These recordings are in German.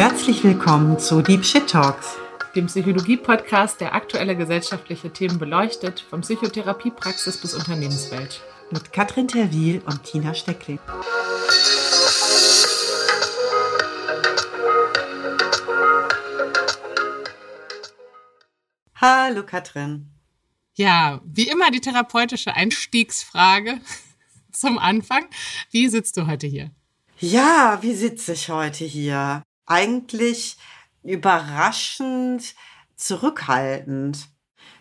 Herzlich willkommen zu Deep Shit Talks, dem Psychologie-Podcast, der aktuelle gesellschaftliche Themen beleuchtet, von Psychotherapiepraxis bis Unternehmenswelt. Mit Katrin Terwil und Tina Steckling. Hallo Katrin. Ja, wie immer die therapeutische Einstiegsfrage zum Anfang. Wie sitzt du heute hier? Ja, wie sitze ich heute hier? Eigentlich überraschend zurückhaltend.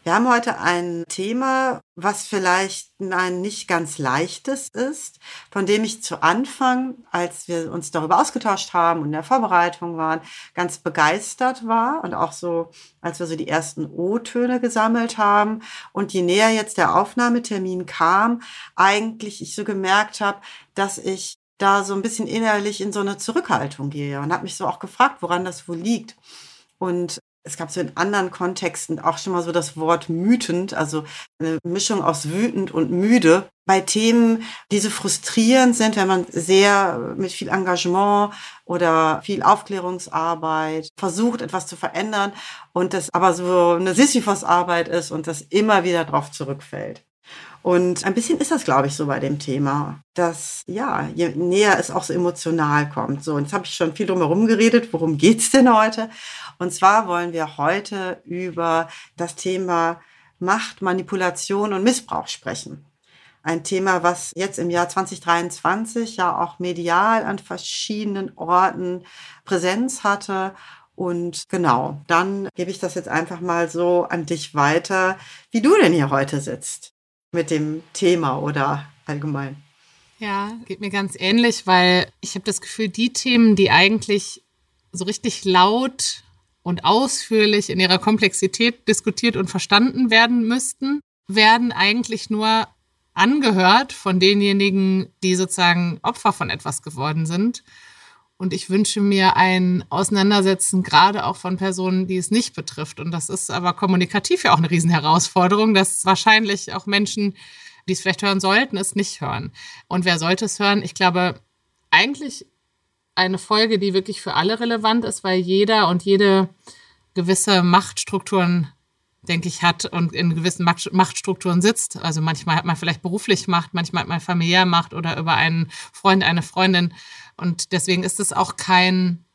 Wir haben heute ein Thema, was vielleicht ein nicht ganz leichtes ist, von dem ich zu Anfang, als wir uns darüber ausgetauscht haben und in der Vorbereitung waren, ganz begeistert war und auch so, als wir so die ersten O-Töne gesammelt haben und je näher jetzt der Aufnahmetermin kam, eigentlich ich so gemerkt habe, dass ich da so ein bisschen innerlich in so eine Zurückhaltung gehe und habe mich so auch gefragt, woran das wohl liegt. Und es gab so in anderen Kontexten auch schon mal so das Wort mütend, also eine Mischung aus wütend und müde. Bei Themen, die so frustrierend sind, wenn man sehr mit viel Engagement oder viel Aufklärungsarbeit versucht, etwas zu verändern und das aber so eine Sisyphos-Arbeit ist und das immer wieder drauf zurückfällt. Und ein bisschen ist das, glaube ich, so bei dem Thema, dass ja, je näher es auch so emotional kommt. So, und jetzt habe ich schon viel drum herum geredet. Worum geht's denn heute? Und zwar wollen wir heute über das Thema Macht, Manipulation und Missbrauch sprechen. Ein Thema, was jetzt im Jahr 2023 ja auch medial an verschiedenen Orten Präsenz hatte und genau, dann gebe ich das jetzt einfach mal so an dich weiter, wie du denn hier heute sitzt mit dem Thema oder allgemein? Ja, geht mir ganz ähnlich, weil ich habe das Gefühl, die Themen, die eigentlich so richtig laut und ausführlich in ihrer Komplexität diskutiert und verstanden werden müssten, werden eigentlich nur angehört von denjenigen, die sozusagen Opfer von etwas geworden sind. Und ich wünsche mir ein Auseinandersetzen gerade auch von Personen, die es nicht betrifft. Und das ist aber kommunikativ ja auch eine Riesenherausforderung, dass wahrscheinlich auch Menschen, die es vielleicht hören sollten, es nicht hören. Und wer sollte es hören? Ich glaube, eigentlich eine Folge, die wirklich für alle relevant ist, weil jeder und jede gewisse Machtstrukturen denke ich, hat und in gewissen Machtstrukturen sitzt. Also manchmal hat man vielleicht beruflich Macht, manchmal hat man familiär Macht oder über einen Freund, eine Freundin. Und deswegen ist es auch kein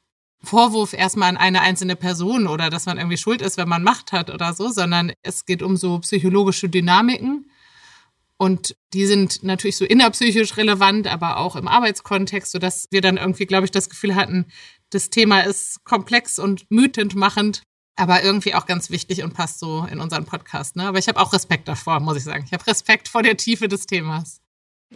Vorwurf erstmal an eine einzelne Person oder dass man irgendwie schuld ist, wenn man Macht hat oder so, sondern es geht um so psychologische Dynamiken. Und die sind natürlich so innerpsychisch relevant, aber auch im Arbeitskontext, sodass wir dann irgendwie, glaube ich, das Gefühl hatten, das Thema ist komplex und mütend machend, aber irgendwie auch ganz wichtig und passt so in unseren Podcast. Ne? Aber ich habe auch Respekt davor, muss ich sagen. Ich habe Respekt vor der Tiefe des Themas.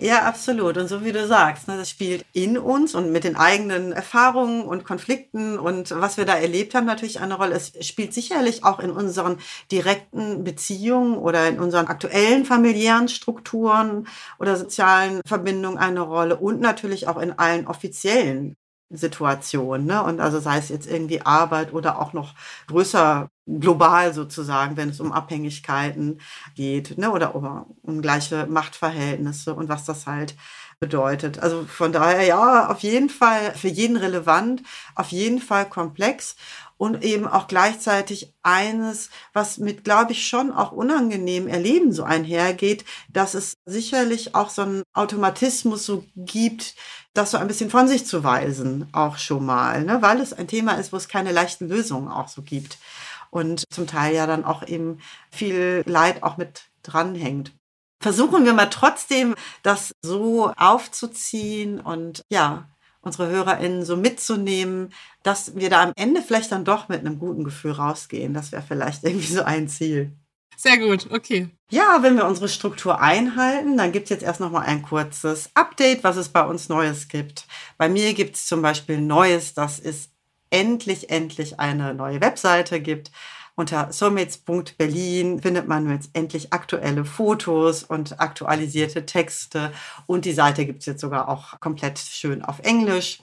Ja, absolut. Und so wie du sagst, ne, das spielt in uns und mit den eigenen Erfahrungen und Konflikten und was wir da erlebt haben natürlich eine Rolle. Es spielt sicherlich auch in unseren direkten Beziehungen oder in unseren aktuellen familiären Strukturen oder sozialen Verbindungen eine Rolle und natürlich auch in allen offiziellen Situation. Ne? Und also sei es jetzt irgendwie Arbeit oder auch noch größer global sozusagen, wenn es um Abhängigkeiten geht ne? oder um ungleiche Machtverhältnisse und was das halt bedeutet. Also von daher ja, auf jeden Fall für jeden relevant, auf jeden Fall komplex und eben auch gleichzeitig eines, was mit, glaube ich, schon auch unangenehm Erleben so einhergeht, dass es sicherlich auch so einen Automatismus so gibt, das so ein bisschen von sich zu weisen, auch schon mal, ne? weil es ein Thema ist, wo es keine leichten Lösungen auch so gibt und zum Teil ja dann auch eben viel Leid auch mit dranhängt. Versuchen wir mal trotzdem, das so aufzuziehen und ja, unsere HörerInnen so mitzunehmen, dass wir da am Ende vielleicht dann doch mit einem guten Gefühl rausgehen. Das wäre vielleicht irgendwie so ein Ziel. Sehr gut, okay. Ja, wenn wir unsere Struktur einhalten, dann gibt es jetzt erst noch mal ein kurzes Update, was es bei uns Neues gibt. Bei mir gibt es zum Beispiel Neues, dass es endlich, endlich eine neue Webseite gibt. Unter soulmates.berlin findet man jetzt endlich aktuelle Fotos und aktualisierte Texte. Und die Seite gibt es jetzt sogar auch komplett schön auf Englisch.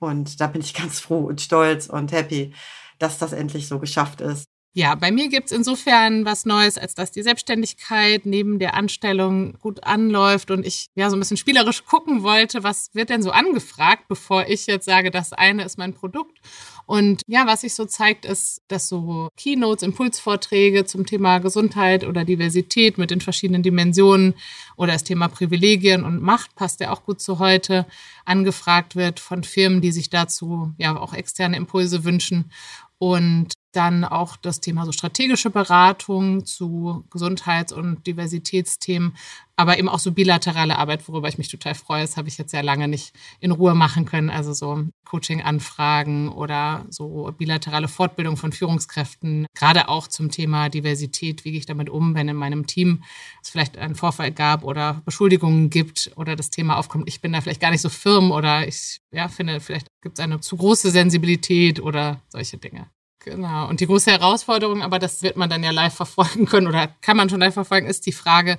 Und da bin ich ganz froh und stolz und happy, dass das endlich so geschafft ist. Ja, bei mir gibt's insofern was Neues, als dass die Selbstständigkeit neben der Anstellung gut anläuft und ich ja so ein bisschen spielerisch gucken wollte, was wird denn so angefragt, bevor ich jetzt sage, das eine ist mein Produkt. Und ja, was sich so zeigt, ist, dass so Keynotes, Impulsvorträge zum Thema Gesundheit oder Diversität mit den verschiedenen Dimensionen oder das Thema Privilegien und Macht passt ja auch gut zu heute, angefragt wird von Firmen, die sich dazu ja auch externe Impulse wünschen. Und dann auch das Thema so strategische Beratung zu Gesundheits- und Diversitätsthemen, aber eben auch so bilaterale Arbeit, worüber ich mich total freue. Das habe ich jetzt sehr lange nicht in Ruhe machen können. Also so Coaching-Anfragen oder so bilaterale Fortbildung von Führungskräften, gerade auch zum Thema Diversität. Wie gehe ich damit um, wenn in meinem Team es vielleicht einen Vorfall gab oder Beschuldigungen gibt oder das Thema aufkommt, ich bin da vielleicht gar nicht so firm oder ich ja, finde, vielleicht gibt es eine zu große Sensibilität oder solche Dinge. Genau. Und die große Herausforderung, aber das wird man dann ja live verfolgen können oder kann man schon live verfolgen, ist die Frage,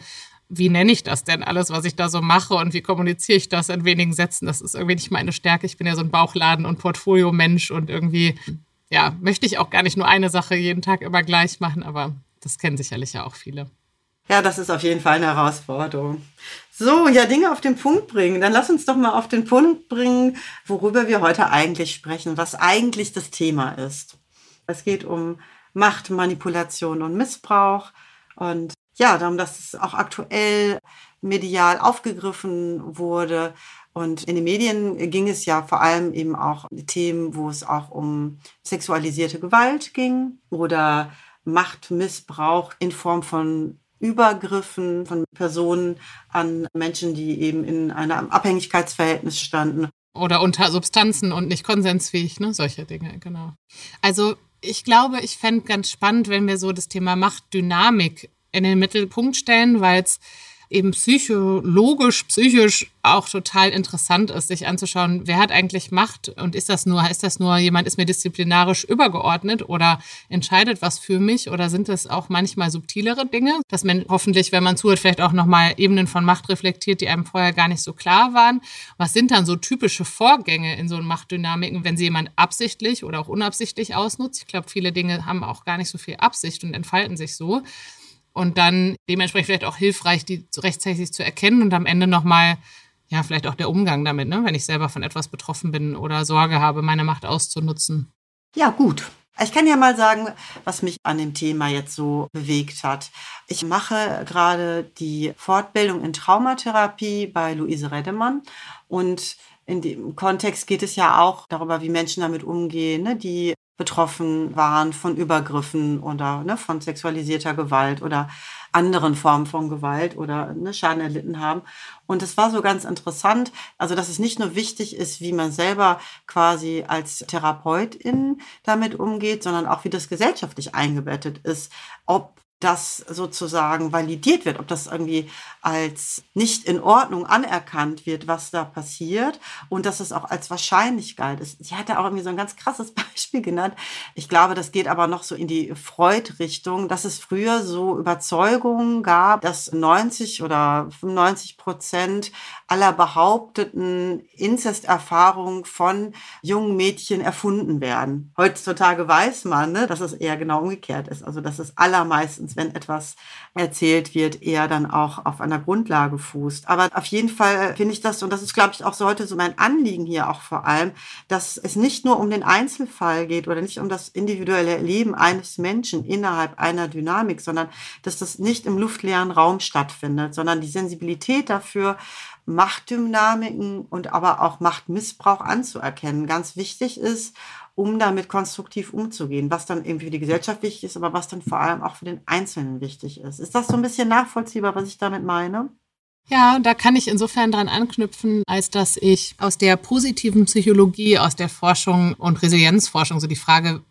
wie nenne ich das denn alles, was ich da so mache und wie kommuniziere ich das in wenigen Sätzen? Das ist irgendwie nicht meine Stärke. Ich bin ja so ein Bauchladen- und Portfolio-Mensch und irgendwie, ja, möchte ich auch gar nicht nur eine Sache jeden Tag immer gleich machen, aber das kennen sicherlich ja auch viele. Ja, das ist auf jeden Fall eine Herausforderung. So, ja, Dinge auf den Punkt bringen. Dann lass uns doch mal auf den Punkt bringen, worüber wir heute eigentlich sprechen, was eigentlich das Thema ist. Es geht um Macht, Manipulation und Missbrauch. Und ja, darum, dass es auch aktuell medial aufgegriffen wurde. Und in den Medien ging es ja vor allem eben auch Themen, wo es auch um sexualisierte Gewalt ging oder Machtmissbrauch in Form von Übergriffen von Personen an Menschen, die eben in einem Abhängigkeitsverhältnis standen. Oder unter Substanzen und nicht konsensfähig, ne? Solche Dinge, genau. Also ich glaube, ich fände ganz spannend, wenn wir so das Thema Machtdynamik in den Mittelpunkt stellen, weil es eben psychologisch, psychisch auch total interessant ist, sich anzuschauen, wer hat eigentlich Macht und ist das nur, ist das nur jemand, ist mir disziplinarisch übergeordnet oder entscheidet was für mich oder sind das auch manchmal subtilere Dinge, dass man hoffentlich, wenn man zuhört, vielleicht auch nochmal Ebenen von Macht reflektiert, die einem vorher gar nicht so klar waren. Was sind dann so typische Vorgänge in so Machtdynamiken, wenn sie jemand absichtlich oder auch unabsichtlich ausnutzt? Ich glaube, viele Dinge haben auch gar nicht so viel Absicht und entfalten sich so und dann dementsprechend vielleicht auch hilfreich, die rechtzeitig zu erkennen und am Ende nochmal, ja, vielleicht auch der Umgang damit, ne? wenn ich selber von etwas betroffen bin oder Sorge habe, meine Macht auszunutzen. Ja, gut. Ich kann ja mal sagen, was mich an dem Thema jetzt so bewegt hat. Ich mache gerade die Fortbildung in Traumatherapie bei Luise Redemann und in dem Kontext geht es ja auch darüber, wie Menschen damit umgehen, ne, die betroffen waren von Übergriffen oder ne, von sexualisierter Gewalt oder anderen Formen von Gewalt oder ne, Schaden erlitten haben. Und es war so ganz interessant, also dass es nicht nur wichtig ist, wie man selber quasi als Therapeutin damit umgeht, sondern auch wie das gesellschaftlich eingebettet ist, ob das sozusagen validiert wird, ob das irgendwie als nicht in Ordnung anerkannt wird, was da passiert und dass es auch als Wahrscheinlichkeit ist. Sie hatte auch irgendwie so ein ganz krasses Beispiel genannt. Ich glaube, das geht aber noch so in die Freud-Richtung, dass es früher so Überzeugungen gab, dass 90 oder 95 Prozent aller behaupteten Inzesterfahrungen von jungen Mädchen erfunden werden. Heutzutage weiß man, ne, dass es eher genau umgekehrt ist. Also, dass es allermeistens, wenn etwas erzählt wird, eher dann auch auf einer Grundlage fußt. Aber auf jeden Fall finde ich das, und das ist, glaube ich, auch so heute so mein Anliegen hier auch vor allem, dass es nicht nur um den Einzelfall geht oder nicht um das individuelle Leben eines Menschen innerhalb einer Dynamik, sondern dass das nicht im luftleeren Raum stattfindet, sondern die Sensibilität dafür, Machtdynamiken und aber auch Machtmissbrauch anzuerkennen, ganz wichtig ist, um damit konstruktiv umzugehen, was dann eben für die Gesellschaft wichtig ist, aber was dann vor allem auch für den Einzelnen wichtig ist. Ist das so ein bisschen nachvollziehbar, was ich damit meine? Ja, da kann ich insofern dran anknüpfen, als dass ich aus der positiven Psychologie, aus der Forschung und Resilienzforschung, so die Frage,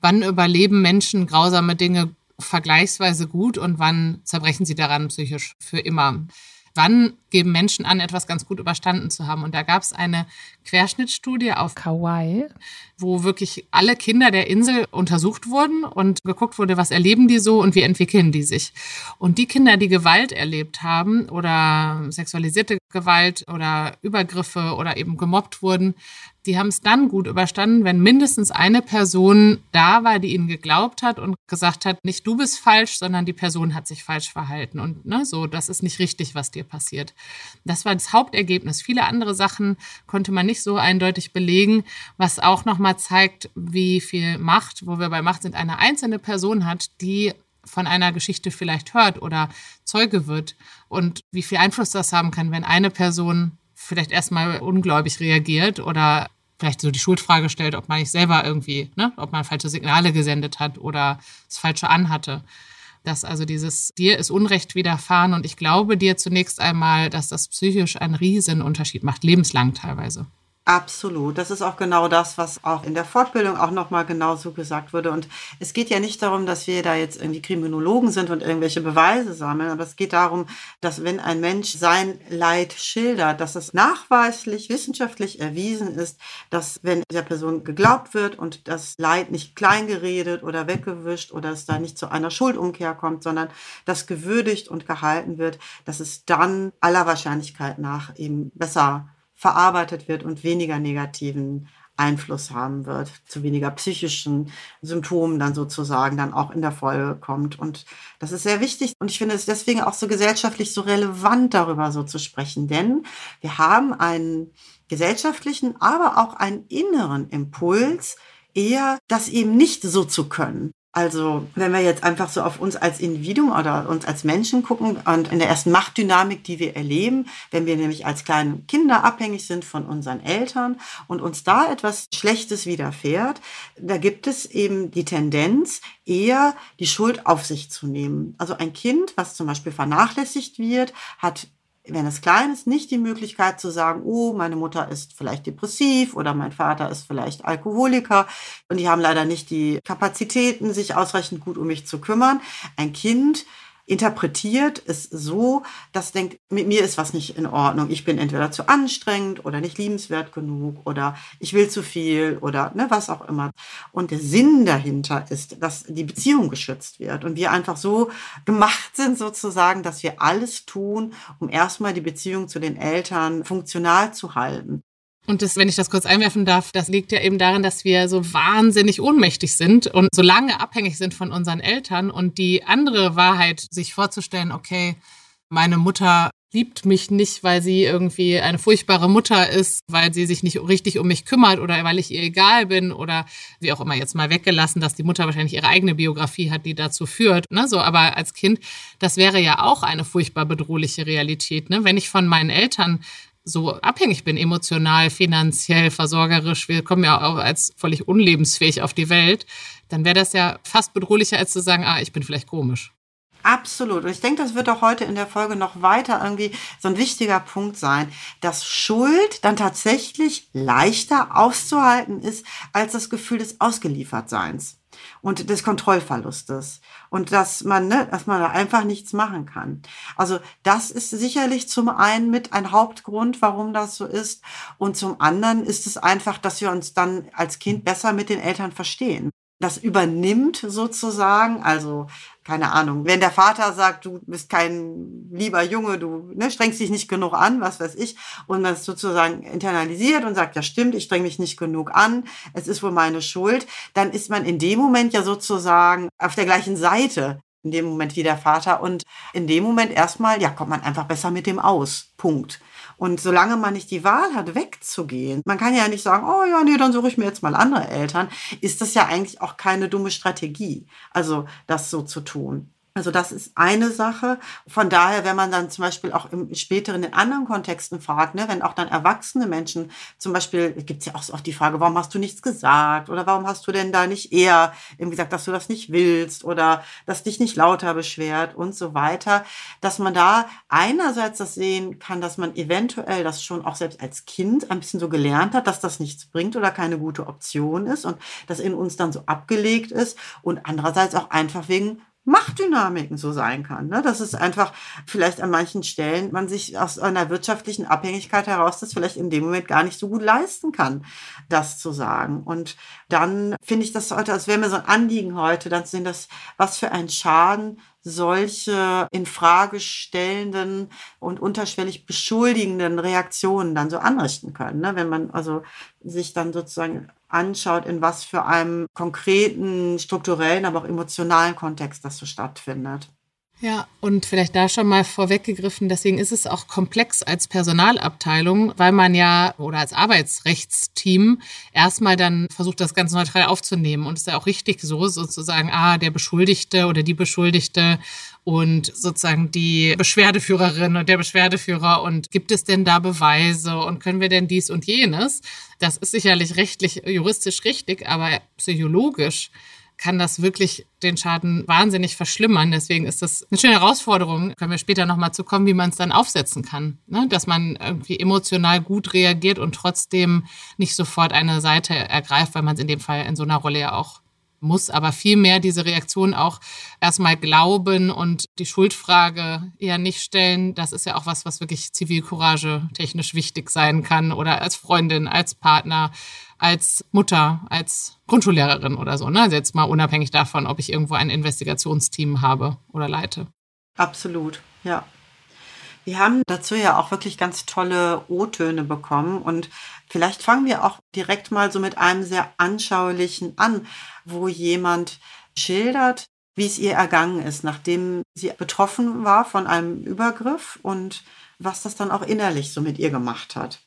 wann überleben Menschen grausame Dinge vergleichsweise gut und wann zerbrechen sie daran psychisch für immer wann geben Menschen an, etwas ganz gut überstanden zu haben. Und da gab es eine Querschnittstudie auf Kauai, wo wirklich alle Kinder der Insel untersucht wurden und geguckt wurde, was erleben die so und wie entwickeln die sich. Und die Kinder, die Gewalt erlebt haben oder sexualisierte Gewalt oder Übergriffe oder eben gemobbt wurden, die haben es dann gut überstanden, wenn mindestens eine Person da war, die ihnen geglaubt hat und gesagt hat, nicht du bist falsch, sondern die Person hat sich falsch verhalten und ne, so, das ist nicht richtig, was dir passiert. Das war das Hauptergebnis. Viele andere Sachen konnte man nicht so eindeutig belegen, was auch nochmal zeigt, wie viel Macht, wo wir bei Macht sind, eine einzelne Person hat, die von einer Geschichte vielleicht hört oder Zeuge wird und wie viel Einfluss das haben kann, wenn eine Person vielleicht erstmal ungläubig reagiert oder vielleicht so die Schuldfrage stellt, ob man nicht selber irgendwie, ne, ob man falsche Signale gesendet hat oder das Falsche anhatte. Dass also dieses, dir ist Unrecht widerfahren und ich glaube dir zunächst einmal, dass das psychisch einen riesen Unterschied macht, lebenslang teilweise. Absolut. Das ist auch genau das, was auch in der Fortbildung auch nochmal genauso gesagt wurde. Und es geht ja nicht darum, dass wir da jetzt irgendwie Kriminologen sind und irgendwelche Beweise sammeln, aber es geht darum, dass wenn ein Mensch sein Leid schildert, dass es nachweislich, wissenschaftlich erwiesen ist, dass wenn der Person geglaubt wird und das Leid nicht kleingeredet oder weggewischt oder es da nicht zu einer Schuldumkehr kommt, sondern das gewürdigt und gehalten wird, dass es dann aller Wahrscheinlichkeit nach eben besser verarbeitet wird und weniger negativen Einfluss haben wird, zu weniger psychischen Symptomen dann sozusagen dann auch in der Folge kommt. Und das ist sehr wichtig. Und ich finde es deswegen auch so gesellschaftlich so relevant, darüber so zu sprechen. Denn wir haben einen gesellschaftlichen, aber auch einen inneren Impuls, eher das eben nicht so zu können. Also wenn wir jetzt einfach so auf uns als Individuum oder uns als Menschen gucken und in der ersten Machtdynamik, die wir erleben, wenn wir nämlich als kleine Kinder abhängig sind von unseren Eltern und uns da etwas Schlechtes widerfährt, da gibt es eben die Tendenz, eher die Schuld auf sich zu nehmen. Also ein Kind, was zum Beispiel vernachlässigt wird, hat wenn es klein ist, nicht die Möglichkeit zu sagen, oh, meine Mutter ist vielleicht depressiv oder mein Vater ist vielleicht Alkoholiker und die haben leider nicht die Kapazitäten, sich ausreichend gut um mich zu kümmern. Ein Kind interpretiert es so, dass denkt, mit mir ist was nicht in Ordnung. Ich bin entweder zu anstrengend oder nicht liebenswert genug oder ich will zu viel oder ne, was auch immer. Und der Sinn dahinter ist, dass die Beziehung geschützt wird und wir einfach so gemacht sind sozusagen, dass wir alles tun, um erstmal die Beziehung zu den Eltern funktional zu halten. Und das, wenn ich das kurz einwerfen darf, das liegt ja eben daran, dass wir so wahnsinnig ohnmächtig sind und so lange abhängig sind von unseren Eltern und die andere Wahrheit, sich vorzustellen, okay, meine Mutter liebt mich nicht, weil sie irgendwie eine furchtbare Mutter ist, weil sie sich nicht richtig um mich kümmert oder weil ich ihr egal bin oder wie auch immer jetzt mal weggelassen, dass die Mutter wahrscheinlich ihre eigene Biografie hat, die dazu führt. Ne? So, aber als Kind, das wäre ja auch eine furchtbar bedrohliche Realität. Ne? Wenn ich von meinen Eltern so abhängig bin, emotional, finanziell, versorgerisch, wir kommen ja auch als völlig unlebensfähig auf die Welt, dann wäre das ja fast bedrohlicher, als zu sagen, ah, ich bin vielleicht komisch. Absolut. Und ich denke, das wird auch heute in der Folge noch weiter irgendwie so ein wichtiger Punkt sein, dass Schuld dann tatsächlich leichter auszuhalten ist als das Gefühl des Ausgeliefertseins und des Kontrollverlustes. Und dass man, ne, dass man da einfach nichts machen kann. Also das ist sicherlich zum einen mit ein Hauptgrund, warum das so ist. Und zum anderen ist es einfach, dass wir uns dann als Kind besser mit den Eltern verstehen das übernimmt sozusagen. Also keine Ahnung, wenn der Vater sagt, du bist kein lieber Junge, du ne, strengst dich nicht genug an, was weiß ich, und es sozusagen internalisiert und sagt, ja stimmt, ich streng mich nicht genug an, es ist wohl meine Schuld, dann ist man in dem Moment ja sozusagen auf der gleichen Seite in dem Moment wie der Vater und in dem Moment erstmal, ja, kommt man einfach besser mit dem aus. Punkt. Und solange man nicht die Wahl hat, wegzugehen, man kann ja nicht sagen, oh ja, nee, dann suche ich mir jetzt mal andere Eltern, ist das ja eigentlich auch keine dumme Strategie, also das so zu tun. Also das ist eine Sache. Von daher, wenn man dann zum Beispiel auch im späteren in anderen Kontexten fragt, ne, wenn auch dann erwachsene Menschen, zum Beispiel gibt es ja auch so oft die Frage, warum hast du nichts gesagt? Oder warum hast du denn da nicht eher eben gesagt, dass du das nicht willst? Oder dass dich nicht lauter beschwert? Und so weiter, dass man da einerseits das sehen kann, dass man eventuell das schon auch selbst als Kind ein bisschen so gelernt hat, dass das nichts bringt oder keine gute Option ist und das in uns dann so abgelegt ist. Und andererseits auch einfach wegen Machtdynamiken so sein kann. Ne? Dass es einfach vielleicht an manchen Stellen man sich aus einer wirtschaftlichen Abhängigkeit heraus das vielleicht in dem Moment gar nicht so gut leisten kann, das zu sagen. Und dann finde ich das heute, als wäre mir so ein Anliegen heute, dann zu sehen, dass was für ein Schaden solche in Frage stellenden und unterschwellig beschuldigenden Reaktionen dann so anrichten können. Ne? Wenn man also sich dann sozusagen anschaut, in was für einem konkreten, strukturellen, aber auch emotionalen Kontext das so stattfindet. Ja, und vielleicht da schon mal vorweggegriffen, deswegen ist es auch komplex als Personalabteilung, weil man ja oder als Arbeitsrechtsteam erstmal dann versucht, das ganz neutral aufzunehmen. Und es ist ja auch richtig so, sozusagen, ah, der Beschuldigte oder die Beschuldigte und sozusagen die Beschwerdeführerin und der Beschwerdeführer und gibt es denn da Beweise und können wir denn dies und jenes? Das ist sicherlich rechtlich, juristisch richtig, aber psychologisch kann das wirklich den Schaden wahnsinnig verschlimmern. Deswegen ist das eine schöne Herausforderung. Können wir später nochmal zu kommen, wie man es dann aufsetzen kann. Ne? Dass man irgendwie emotional gut reagiert und trotzdem nicht sofort eine Seite ergreift, weil man es in dem Fall in so einer Rolle ja auch muss, aber vielmehr diese Reaktion auch erstmal glauben und die Schuldfrage eher nicht stellen. Das ist ja auch was, was wirklich Zivilcourage technisch wichtig sein kann oder als Freundin, als Partner, als Mutter, als Grundschullehrerin oder so. Ne? Also jetzt mal unabhängig davon, ob ich irgendwo ein Investigationsteam habe oder leite. Absolut, ja. Wir haben dazu ja auch wirklich ganz tolle O-Töne bekommen und vielleicht fangen wir auch direkt mal so mit einem sehr anschaulichen an, wo jemand schildert, wie es ihr ergangen ist, nachdem sie betroffen war von einem Übergriff und was das dann auch innerlich so mit ihr gemacht hat.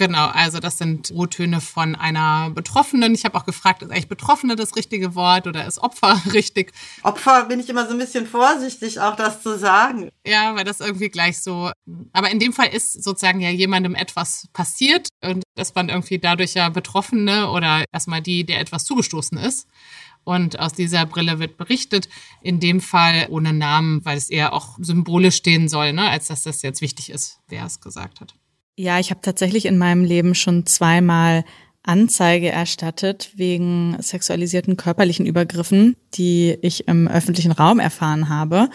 Genau, also das sind O-Töne von einer Betroffenen. Ich habe auch gefragt, ist eigentlich Betroffene das richtige Wort oder ist Opfer richtig? Opfer bin ich immer so ein bisschen vorsichtig, auch das zu sagen. Ja, weil das irgendwie gleich so. Aber in dem Fall ist sozusagen ja jemandem etwas passiert und das waren irgendwie dadurch ja Betroffene oder erstmal die, der etwas zugestoßen ist. Und aus dieser Brille wird berichtet, in dem Fall ohne Namen, weil es eher auch symbolisch stehen soll, ne, als dass das jetzt wichtig ist, wer es gesagt hat. Ja, ich habe tatsächlich in meinem Leben schon zweimal Anzeige erstattet wegen sexualisierten körperlichen Übergriffen, die ich im öffentlichen Raum erfahren habe.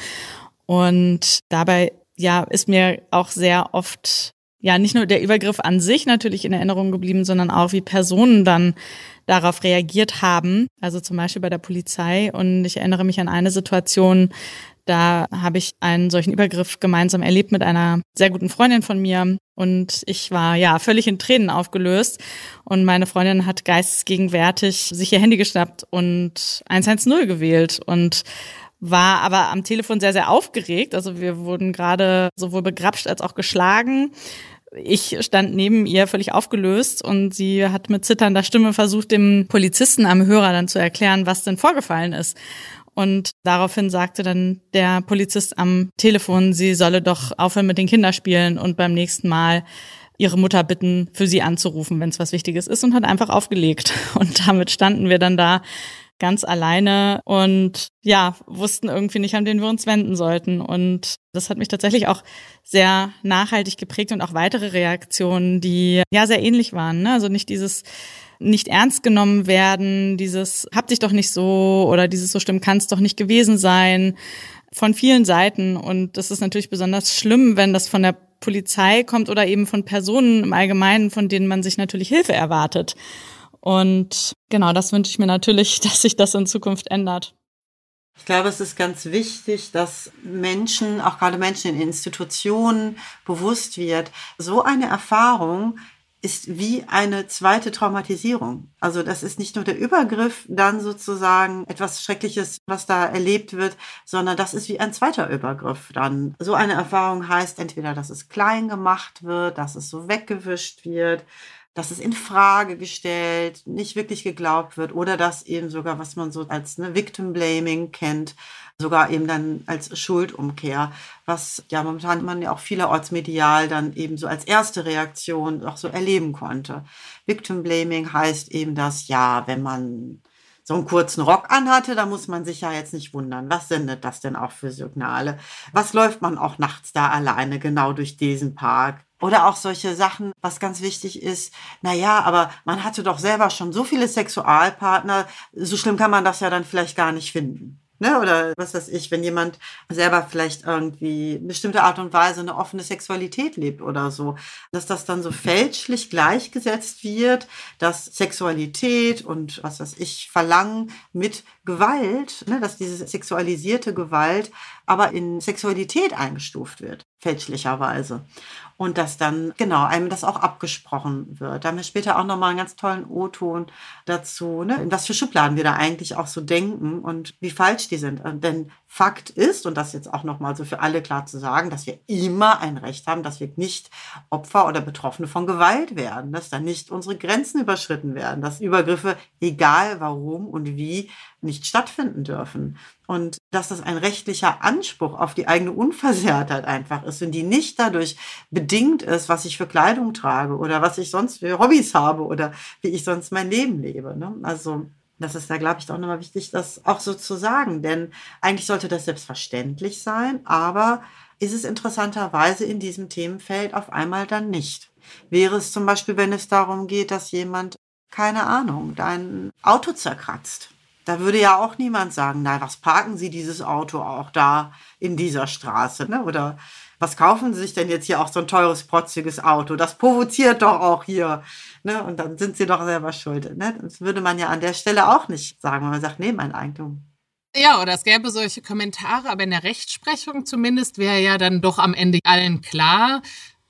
Und dabei ja ist mir auch sehr oft ja nicht nur der Übergriff an sich natürlich in Erinnerung geblieben, sondern auch wie Personen dann darauf reagiert haben. Also zum Beispiel bei der Polizei. Und ich erinnere mich an eine Situation, da habe ich einen solchen Übergriff gemeinsam erlebt mit einer sehr guten Freundin von mir. Und ich war ja völlig in Tränen aufgelöst. Und meine Freundin hat geistesgegenwärtig sich ihr Handy geschnappt und 110 gewählt und war aber am Telefon sehr, sehr aufgeregt. Also wir wurden gerade sowohl begrapscht als auch geschlagen. Ich stand neben ihr völlig aufgelöst und sie hat mit zitternder Stimme versucht, dem Polizisten am Hörer dann zu erklären, was denn vorgefallen ist. Und daraufhin sagte dann der Polizist am Telefon, sie solle doch aufhören mit den Kinderspielen und beim nächsten Mal ihre Mutter bitten, für sie anzurufen, wenn es was Wichtiges ist und hat einfach aufgelegt. Und damit standen wir dann da ganz alleine und ja, wussten irgendwie nicht, an den wir uns wenden sollten. Und das hat mich tatsächlich auch sehr nachhaltig geprägt und auch weitere Reaktionen, die ja sehr ähnlich waren. Ne? Also nicht dieses nicht ernst genommen werden, dieses hab dich doch nicht so oder dieses so schlimm kann es doch nicht gewesen sein von vielen Seiten und das ist natürlich besonders schlimm, wenn das von der Polizei kommt oder eben von Personen im Allgemeinen, von denen man sich natürlich Hilfe erwartet. Und genau, das wünsche ich mir natürlich, dass sich das in Zukunft ändert. Ich glaube, es ist ganz wichtig, dass Menschen, auch gerade Menschen in Institutionen, bewusst wird, so eine Erfahrung ist wie eine zweite Traumatisierung. Also das ist nicht nur der Übergriff, dann sozusagen etwas Schreckliches, was da erlebt wird, sondern das ist wie ein zweiter Übergriff dann. So eine Erfahrung heißt entweder, dass es klein gemacht wird, dass es so weggewischt wird, dass es in Frage gestellt, nicht wirklich geglaubt wird oder dass eben sogar, was man so als ne, Victim Blaming kennt, sogar eben dann als Schuldumkehr, was ja momentan man ja auch vielerorts medial dann eben so als erste Reaktion auch so erleben konnte. Victim Blaming heißt eben das, ja, wenn man so einen kurzen Rock anhatte, da muss man sich ja jetzt nicht wundern. Was sendet das denn auch für Signale? Was läuft man auch nachts da alleine genau durch diesen Park? Oder auch solche Sachen, was ganz wichtig ist, na ja, aber man hatte doch selber schon so viele Sexualpartner, so schlimm kann man das ja dann vielleicht gar nicht finden. Ne? Oder was weiß ich, wenn jemand selber vielleicht irgendwie eine bestimmte Art und Weise eine offene Sexualität lebt oder so, dass das dann so fälschlich gleichgesetzt wird, dass Sexualität und was weiß ich, Verlangen mit Gewalt, ne? dass diese sexualisierte Gewalt aber in Sexualität eingestuft wird, fälschlicherweise und dass dann genau einem das auch abgesprochen wird. Da haben wir später auch nochmal einen ganz tollen O-Ton dazu, ne? in was für Schubladen wir da eigentlich auch so denken und wie falsch die sind. Denn Fakt ist, und das jetzt auch nochmal so für alle klar zu sagen, dass wir immer ein Recht haben, dass wir nicht Opfer oder Betroffene von Gewalt werden, dass da nicht unsere Grenzen überschritten werden, dass Übergriffe, egal warum und wie, nicht stattfinden dürfen. Und dass das ein rechtlicher Anspruch auf die eigene Unversehrtheit einfach ist und die nicht dadurch bedingt ist, was ich für Kleidung trage oder was ich sonst für Hobbys habe oder wie ich sonst mein Leben lebe. Ne? Also das ist da, glaube ich, auch nochmal wichtig, das auch so zu sagen. Denn eigentlich sollte das selbstverständlich sein, aber ist es interessanterweise in diesem Themenfeld auf einmal dann nicht. Wäre es zum Beispiel, wenn es darum geht, dass jemand, keine Ahnung, dein Auto zerkratzt. Da würde ja auch niemand sagen, nein, was parken Sie dieses Auto auch da in dieser Straße, ne? Oder was kaufen Sie sich denn jetzt hier auch so ein teures, protziges Auto? Das provoziert doch auch hier. Ne? Und dann sind Sie doch selber schuld. Ne? Das würde man ja an der Stelle auch nicht sagen, wenn man sagt, nee, mein Eigentum. Ja, oder es gäbe solche Kommentare, aber in der Rechtsprechung zumindest wäre ja dann doch am Ende allen klar,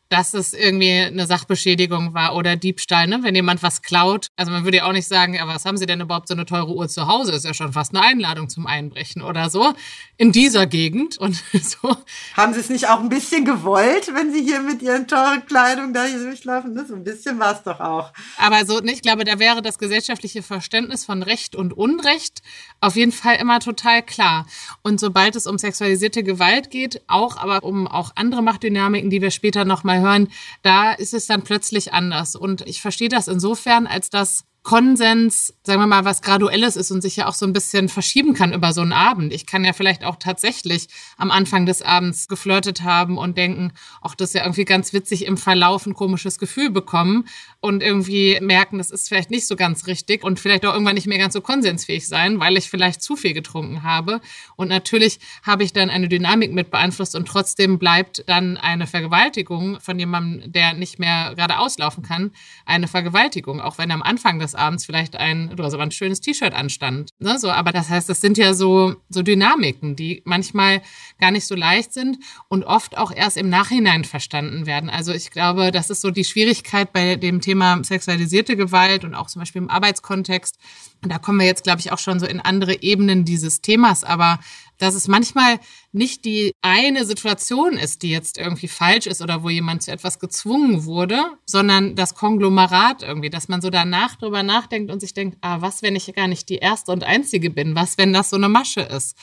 dass es irgendwie eine Sachbeschädigung war oder Diebstahl, ne? wenn jemand was klaut. Also man würde ja auch nicht sagen, ja, was haben Sie denn überhaupt so eine teure Uhr zu Hause? Ist ja schon fast eine Einladung zum Einbrechen oder so. In dieser Gegend und so. Haben Sie es nicht auch ein bisschen gewollt, wenn Sie hier mit Ihren teuren Kleidung da hier durchlaufen? Ne? So ein bisschen war es doch auch. Aber so, ne, ich glaube, da wäre das gesellschaftliche Verständnis von Recht und Unrecht auf jeden Fall immer total klar. Und sobald es um sexualisierte Gewalt geht, auch, aber um auch andere Machtdynamiken, die wir später nochmal mal hören, da ist es dann plötzlich anders. Und ich verstehe das insofern, als dass Konsens, sagen wir mal, was Graduelles ist und sich ja auch so ein bisschen verschieben kann über so einen Abend. Ich kann ja vielleicht auch tatsächlich am Anfang des Abends geflirtet haben und denken, ach, das ist ja irgendwie ganz witzig im Verlauf ein komisches Gefühl bekommen und irgendwie merken, das ist vielleicht nicht so ganz richtig und vielleicht auch irgendwann nicht mehr ganz so konsensfähig sein, weil ich vielleicht zu viel getrunken habe. Und natürlich habe ich dann eine Dynamik mit beeinflusst und trotzdem bleibt dann eine Vergewaltigung von jemandem, der nicht mehr gerade auslaufen kann, eine Vergewaltigung, auch wenn am Anfang des abends vielleicht ein, du hast aber ein schönes T-Shirt anstand. Ne? So, aber das heißt, das sind ja so, so Dynamiken, die manchmal gar nicht so leicht sind und oft auch erst im Nachhinein verstanden werden. Also ich glaube, das ist so die Schwierigkeit bei dem Thema sexualisierte Gewalt und auch zum Beispiel im Arbeitskontext. Und da kommen wir jetzt, glaube ich, auch schon so in andere Ebenen dieses Themas. Aber dass es manchmal nicht die eine Situation ist, die jetzt irgendwie falsch ist oder wo jemand zu etwas gezwungen wurde, sondern das Konglomerat irgendwie, dass man so danach drüber nachdenkt und sich denkt, ah, was, wenn ich gar nicht die erste und einzige bin? Was, wenn das so eine Masche ist?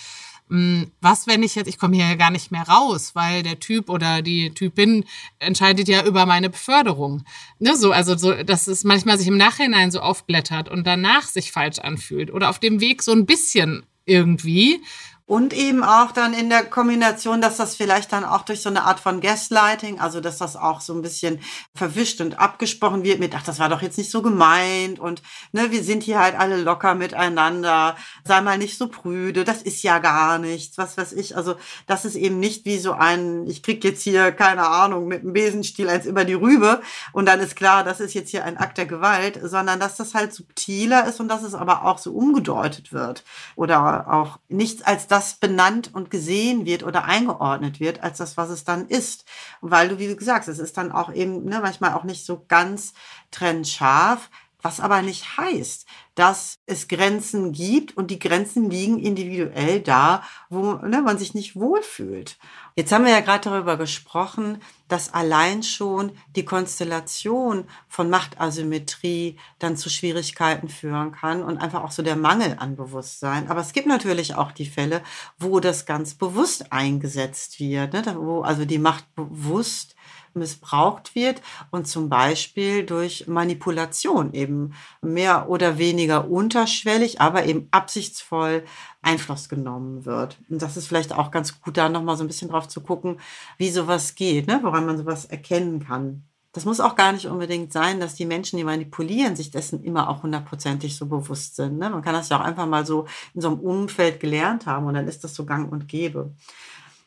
Hm, was, wenn ich jetzt, ich komme hier ja gar nicht mehr raus, weil der Typ oder die Typin entscheidet ja über meine Beförderung. Ne, so, also so, dass es manchmal sich im Nachhinein so aufblättert und danach sich falsch anfühlt oder auf dem Weg so ein bisschen irgendwie. Und eben auch dann in der Kombination, dass das vielleicht dann auch durch so eine Art von Gaslighting, also dass das auch so ein bisschen verwischt und abgesprochen wird mit, ach, das war doch jetzt nicht so gemeint und ne, wir sind hier halt alle locker miteinander, sei mal nicht so prüde, das ist ja gar nichts, was weiß ich. Also das ist eben nicht wie so ein, ich krieg jetzt hier, keine Ahnung, mit einem Besenstiel eins über die Rübe und dann ist klar, das ist jetzt hier ein Akt der Gewalt, sondern dass das halt subtiler ist und dass es aber auch so umgedeutet wird oder auch nichts als das benannt und gesehen wird oder eingeordnet wird, als das, was es dann ist. Weil du, wie du gesagt hast, es ist dann auch eben ne, manchmal auch nicht so ganz trennscharf, was aber nicht heißt, dass es Grenzen gibt und die Grenzen liegen individuell da, wo ne, man sich nicht wohlfühlt. Jetzt haben wir ja gerade darüber gesprochen, dass allein schon die Konstellation von Machtasymmetrie dann zu Schwierigkeiten führen kann und einfach auch so der Mangel an Bewusstsein. Aber es gibt natürlich auch die Fälle, wo das ganz bewusst eingesetzt wird, ne? wo also die Macht bewusst missbraucht wird und zum Beispiel durch Manipulation eben mehr oder weniger unterschwellig, aber eben absichtsvoll Einfluss genommen wird. Und das ist vielleicht auch ganz gut, da nochmal so ein bisschen drauf zu gucken, wie sowas geht, ne? woran man sowas erkennen kann. Das muss auch gar nicht unbedingt sein, dass die Menschen, die manipulieren, sich dessen immer auch hundertprozentig so bewusst sind. Ne? Man kann das ja auch einfach mal so in so einem Umfeld gelernt haben und dann ist das so gang und gäbe.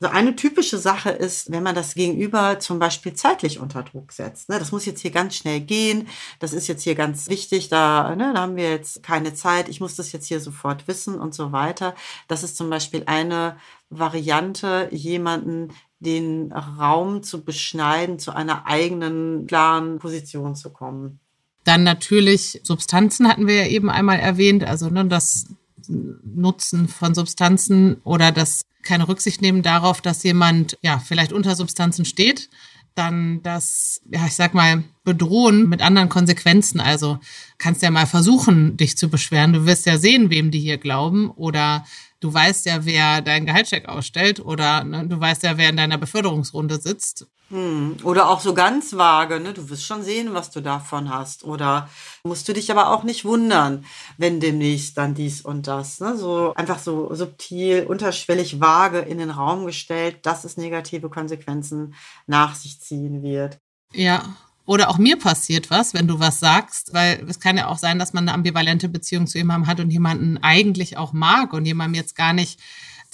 So eine typische Sache ist, wenn man das Gegenüber zum Beispiel zeitlich unter Druck setzt. Ne, das muss jetzt hier ganz schnell gehen. Das ist jetzt hier ganz wichtig. Da, ne, da haben wir jetzt keine Zeit. Ich muss das jetzt hier sofort wissen und so weiter. Das ist zum Beispiel eine Variante, jemanden den Raum zu beschneiden, zu einer eigenen klaren Position zu kommen. Dann natürlich Substanzen hatten wir ja eben einmal erwähnt, also ne, das Nutzen von Substanzen oder das keine Rücksicht nehmen darauf, dass jemand ja vielleicht unter Substanzen steht, dann das, ja, ich sag mal, bedrohen mit anderen Konsequenzen. Also kannst ja mal versuchen, dich zu beschweren. Du wirst ja sehen, wem die hier glauben oder du weißt ja, wer deinen Gehaltscheck ausstellt oder ne, du weißt ja, wer in deiner Beförderungsrunde sitzt. Hm. Oder auch so ganz vage, ne? du wirst schon sehen, was du davon hast. Oder musst du dich aber auch nicht wundern, wenn demnächst dann dies und das. Ne? So einfach so subtil, unterschwellig vage in den Raum gestellt, dass es negative Konsequenzen nach sich ziehen wird. Ja, oder auch mir passiert was, wenn du was sagst, weil es kann ja auch sein, dass man eine ambivalente Beziehung zu jemandem hat und jemanden eigentlich auch mag und jemandem jetzt gar nicht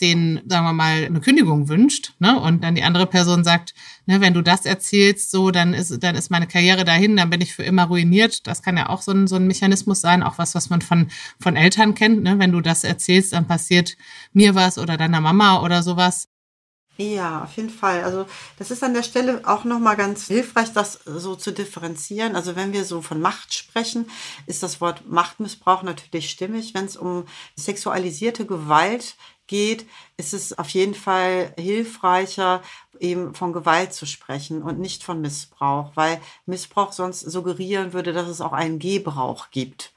den, sagen wir mal, eine Kündigung wünscht, ne? Und dann die andere Person sagt, ne, wenn du das erzählst, so, dann ist, dann ist meine Karriere dahin, dann bin ich für immer ruiniert. Das kann ja auch so ein, so ein Mechanismus sein, auch was, was man von, von Eltern kennt, ne? Wenn du das erzählst, dann passiert mir was oder deiner Mama oder sowas. Ja, auf jeden Fall. Also das ist an der Stelle auch nochmal ganz hilfreich, das so zu differenzieren. Also wenn wir so von Macht sprechen, ist das Wort Machtmissbrauch natürlich stimmig. Wenn es um sexualisierte Gewalt geht, ist es auf jeden Fall hilfreicher, eben von Gewalt zu sprechen und nicht von Missbrauch, weil Missbrauch sonst suggerieren würde, dass es auch einen Gebrauch gibt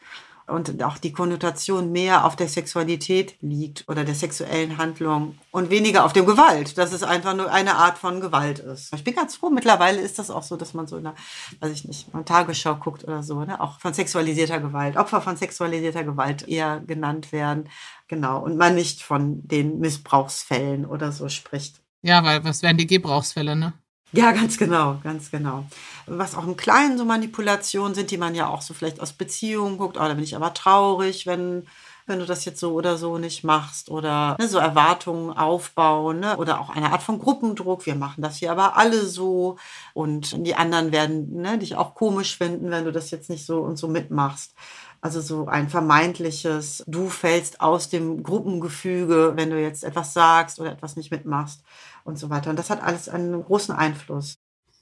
und auch die Konnotation mehr auf der Sexualität liegt oder der sexuellen Handlung und weniger auf dem Gewalt, dass es einfach nur eine Art von Gewalt ist. Ich bin ganz froh, mittlerweile ist das auch so, dass man so in der, weiß ich nicht, mal Tagesschau guckt oder so, ne? auch von sexualisierter Gewalt, Opfer von sexualisierter Gewalt eher genannt werden, genau, und man nicht von den Missbrauchsfällen oder so spricht. Ja, weil was wären die Gebrauchsfälle, ne? Ja, ganz genau, ganz genau. Was auch im Kleinen so Manipulationen sind, die man ja auch so vielleicht aus Beziehungen guckt, oh, da bin ich aber traurig, wenn, wenn du das jetzt so oder so nicht machst oder ne, so Erwartungen aufbauen ne, oder auch eine Art von Gruppendruck. Wir machen das hier aber alle so und die anderen werden ne, dich auch komisch finden, wenn du das jetzt nicht so und so mitmachst. Also so ein vermeintliches, du fällst aus dem Gruppengefüge, wenn du jetzt etwas sagst oder etwas nicht mitmachst und so weiter. Und das hat alles einen großen Einfluss.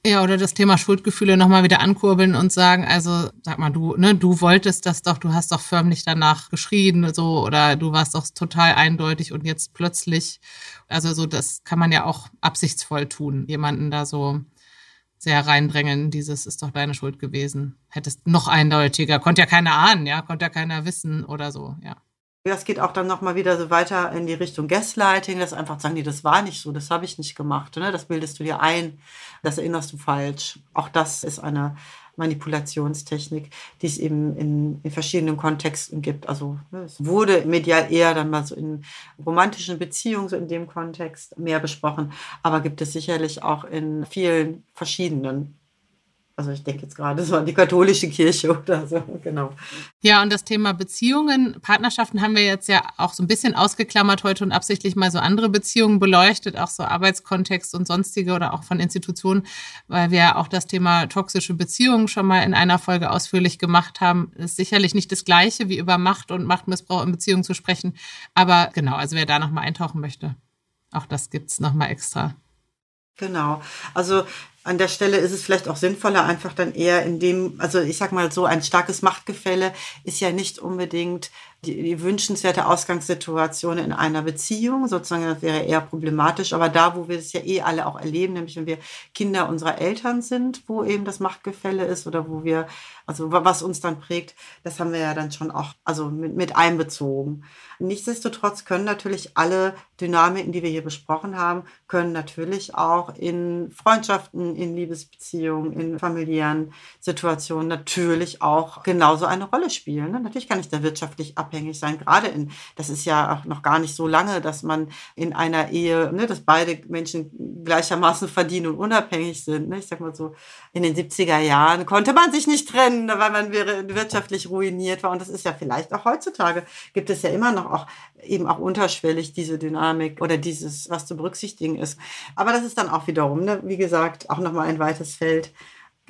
Ja, oder das Thema Schuldgefühle nochmal wieder ankurbeln und sagen, also sag mal, du, ne, du wolltest das doch, du hast doch förmlich danach geschrien, so, oder du warst doch total eindeutig und jetzt plötzlich, also so, das kann man ja auch absichtsvoll tun, jemanden da so sehr reindrängen, dieses ist doch deine Schuld gewesen. Hättest noch eindeutiger, konnte ja keiner ahnen, ja, konnte ja keiner wissen oder so, ja. Das geht auch dann nochmal wieder so weiter in die Richtung Gaslighting, dass einfach sagen, nee, das war nicht so, das habe ich nicht gemacht. Ne? Das bildest du dir ein, das erinnerst du falsch. Auch das ist eine Manipulationstechnik, die es eben in, in verschiedenen Kontexten gibt. Also ne, es wurde medial eher dann mal so in romantischen Beziehungen, so in dem Kontext mehr besprochen, aber gibt es sicherlich auch in vielen verschiedenen also ich denke jetzt gerade so an die katholische Kirche oder so, genau. Ja, und das Thema Beziehungen, Partnerschaften haben wir jetzt ja auch so ein bisschen ausgeklammert heute und absichtlich mal so andere Beziehungen beleuchtet, auch so Arbeitskontext und sonstige oder auch von Institutionen, weil wir auch das Thema toxische Beziehungen schon mal in einer Folge ausführlich gemacht haben. Das ist sicherlich nicht das Gleiche, wie über Macht und Machtmissbrauch in Beziehungen zu sprechen. Aber genau, also wer da nochmal eintauchen möchte, auch das gibt's nochmal extra. Genau. Also an der Stelle ist es vielleicht auch sinnvoller, einfach dann eher in dem, also ich sag mal so, ein starkes Machtgefälle ist ja nicht unbedingt die, die wünschenswerte Ausgangssituation in einer Beziehung, sozusagen, das wäre eher problematisch, aber da, wo wir es ja eh alle auch erleben, nämlich wenn wir Kinder unserer Eltern sind, wo eben das Machtgefälle ist oder wo wir, also was uns dann prägt, das haben wir ja dann schon auch, also mit, mit einbezogen. Nichtsdestotrotz können natürlich alle Dynamiken, die wir hier besprochen haben, können natürlich auch in Freundschaften, in Liebesbeziehungen, in familiären Situationen natürlich auch genauso eine Rolle spielen. Ne? Natürlich kann ich da wirtschaftlich ab unabhängig sein. Gerade in, das ist ja auch noch gar nicht so lange, dass man in einer Ehe, ne, dass beide Menschen gleichermaßen verdienen und unabhängig sind. Ne? Ich sag mal so, in den 70er Jahren konnte man sich nicht trennen, weil man wirtschaftlich ruiniert war. Und das ist ja vielleicht auch heutzutage, gibt es ja immer noch auch eben auch unterschwellig diese Dynamik oder dieses, was zu berücksichtigen ist. Aber das ist dann auch wiederum, ne, wie gesagt, auch nochmal ein weites Feld.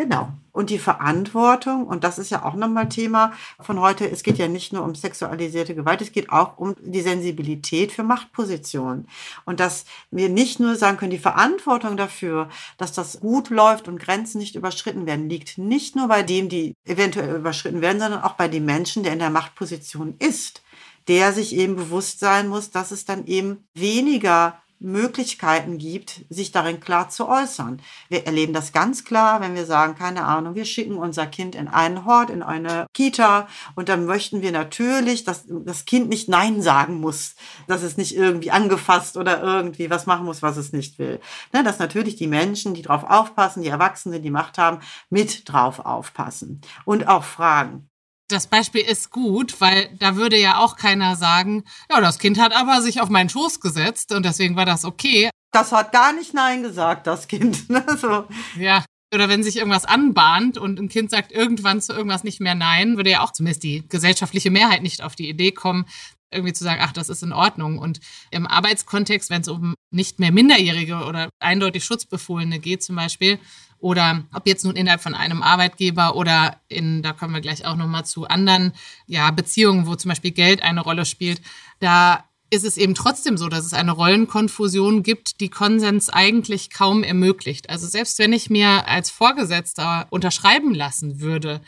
Genau. Und die Verantwortung, und das ist ja auch nochmal Thema von heute, es geht ja nicht nur um sexualisierte Gewalt, es geht auch um die Sensibilität für Machtpositionen. Und dass wir nicht nur sagen können, die Verantwortung dafür, dass das gut läuft und Grenzen nicht überschritten werden, liegt nicht nur bei dem, die eventuell überschritten werden, sondern auch bei dem Menschen, der in der Machtposition ist, der sich eben bewusst sein muss, dass es dann eben weniger Möglichkeiten gibt, sich darin klar zu äußern. Wir erleben das ganz klar, wenn wir sagen, keine Ahnung, wir schicken unser Kind in einen Hort, in eine Kita und dann möchten wir natürlich, dass das Kind nicht Nein sagen muss, dass es nicht irgendwie angefasst oder irgendwie was machen muss, was es nicht will. Ne, dass natürlich die Menschen, die drauf aufpassen, die Erwachsenen, die Macht haben, mit drauf aufpassen und auch fragen das Beispiel ist gut, weil da würde ja auch keiner sagen, ja, das Kind hat aber sich auf meinen Schoß gesetzt und deswegen war das okay. Das hat gar nicht Nein gesagt, das Kind. Ne? So. Ja. Oder wenn sich irgendwas anbahnt und ein Kind sagt irgendwann zu irgendwas nicht mehr Nein, würde ja auch zumindest die gesellschaftliche Mehrheit nicht auf die Idee kommen, irgendwie zu sagen, ach, das ist in Ordnung. Und im Arbeitskontext, wenn es um nicht mehr Minderjährige oder eindeutig Schutzbefohlene geht zum Beispiel, oder ob jetzt nun innerhalb von einem Arbeitgeber oder in, da kommen wir gleich auch nochmal zu anderen ja, Beziehungen, wo zum Beispiel Geld eine Rolle spielt, da ist es eben trotzdem so, dass es eine Rollenkonfusion gibt, die Konsens eigentlich kaum ermöglicht. Also selbst wenn ich mir als Vorgesetzter unterschreiben lassen würde,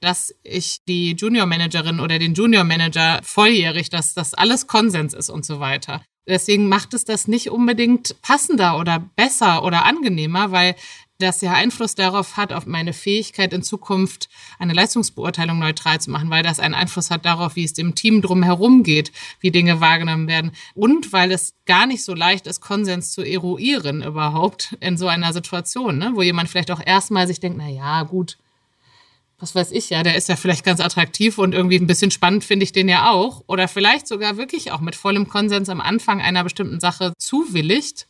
dass ich die Junior Managerin oder den Junior Manager volljährig, dass das alles Konsens ist und so weiter. Deswegen macht es das nicht unbedingt passender oder besser oder angenehmer, weil das ja Einfluss darauf hat, auf meine Fähigkeit in Zukunft eine Leistungsbeurteilung neutral zu machen, weil das einen Einfluss hat darauf, wie es dem Team drumherum geht, wie Dinge wahrgenommen werden und weil es gar nicht so leicht ist, Konsens zu eruieren überhaupt in so einer Situation, ne? wo jemand vielleicht auch erstmal sich denkt, na ja, gut, was weiß ich ja, der ist ja vielleicht ganz attraktiv und irgendwie ein bisschen spannend finde ich den ja auch oder vielleicht sogar wirklich auch mit vollem Konsens am Anfang einer bestimmten Sache zuwilligt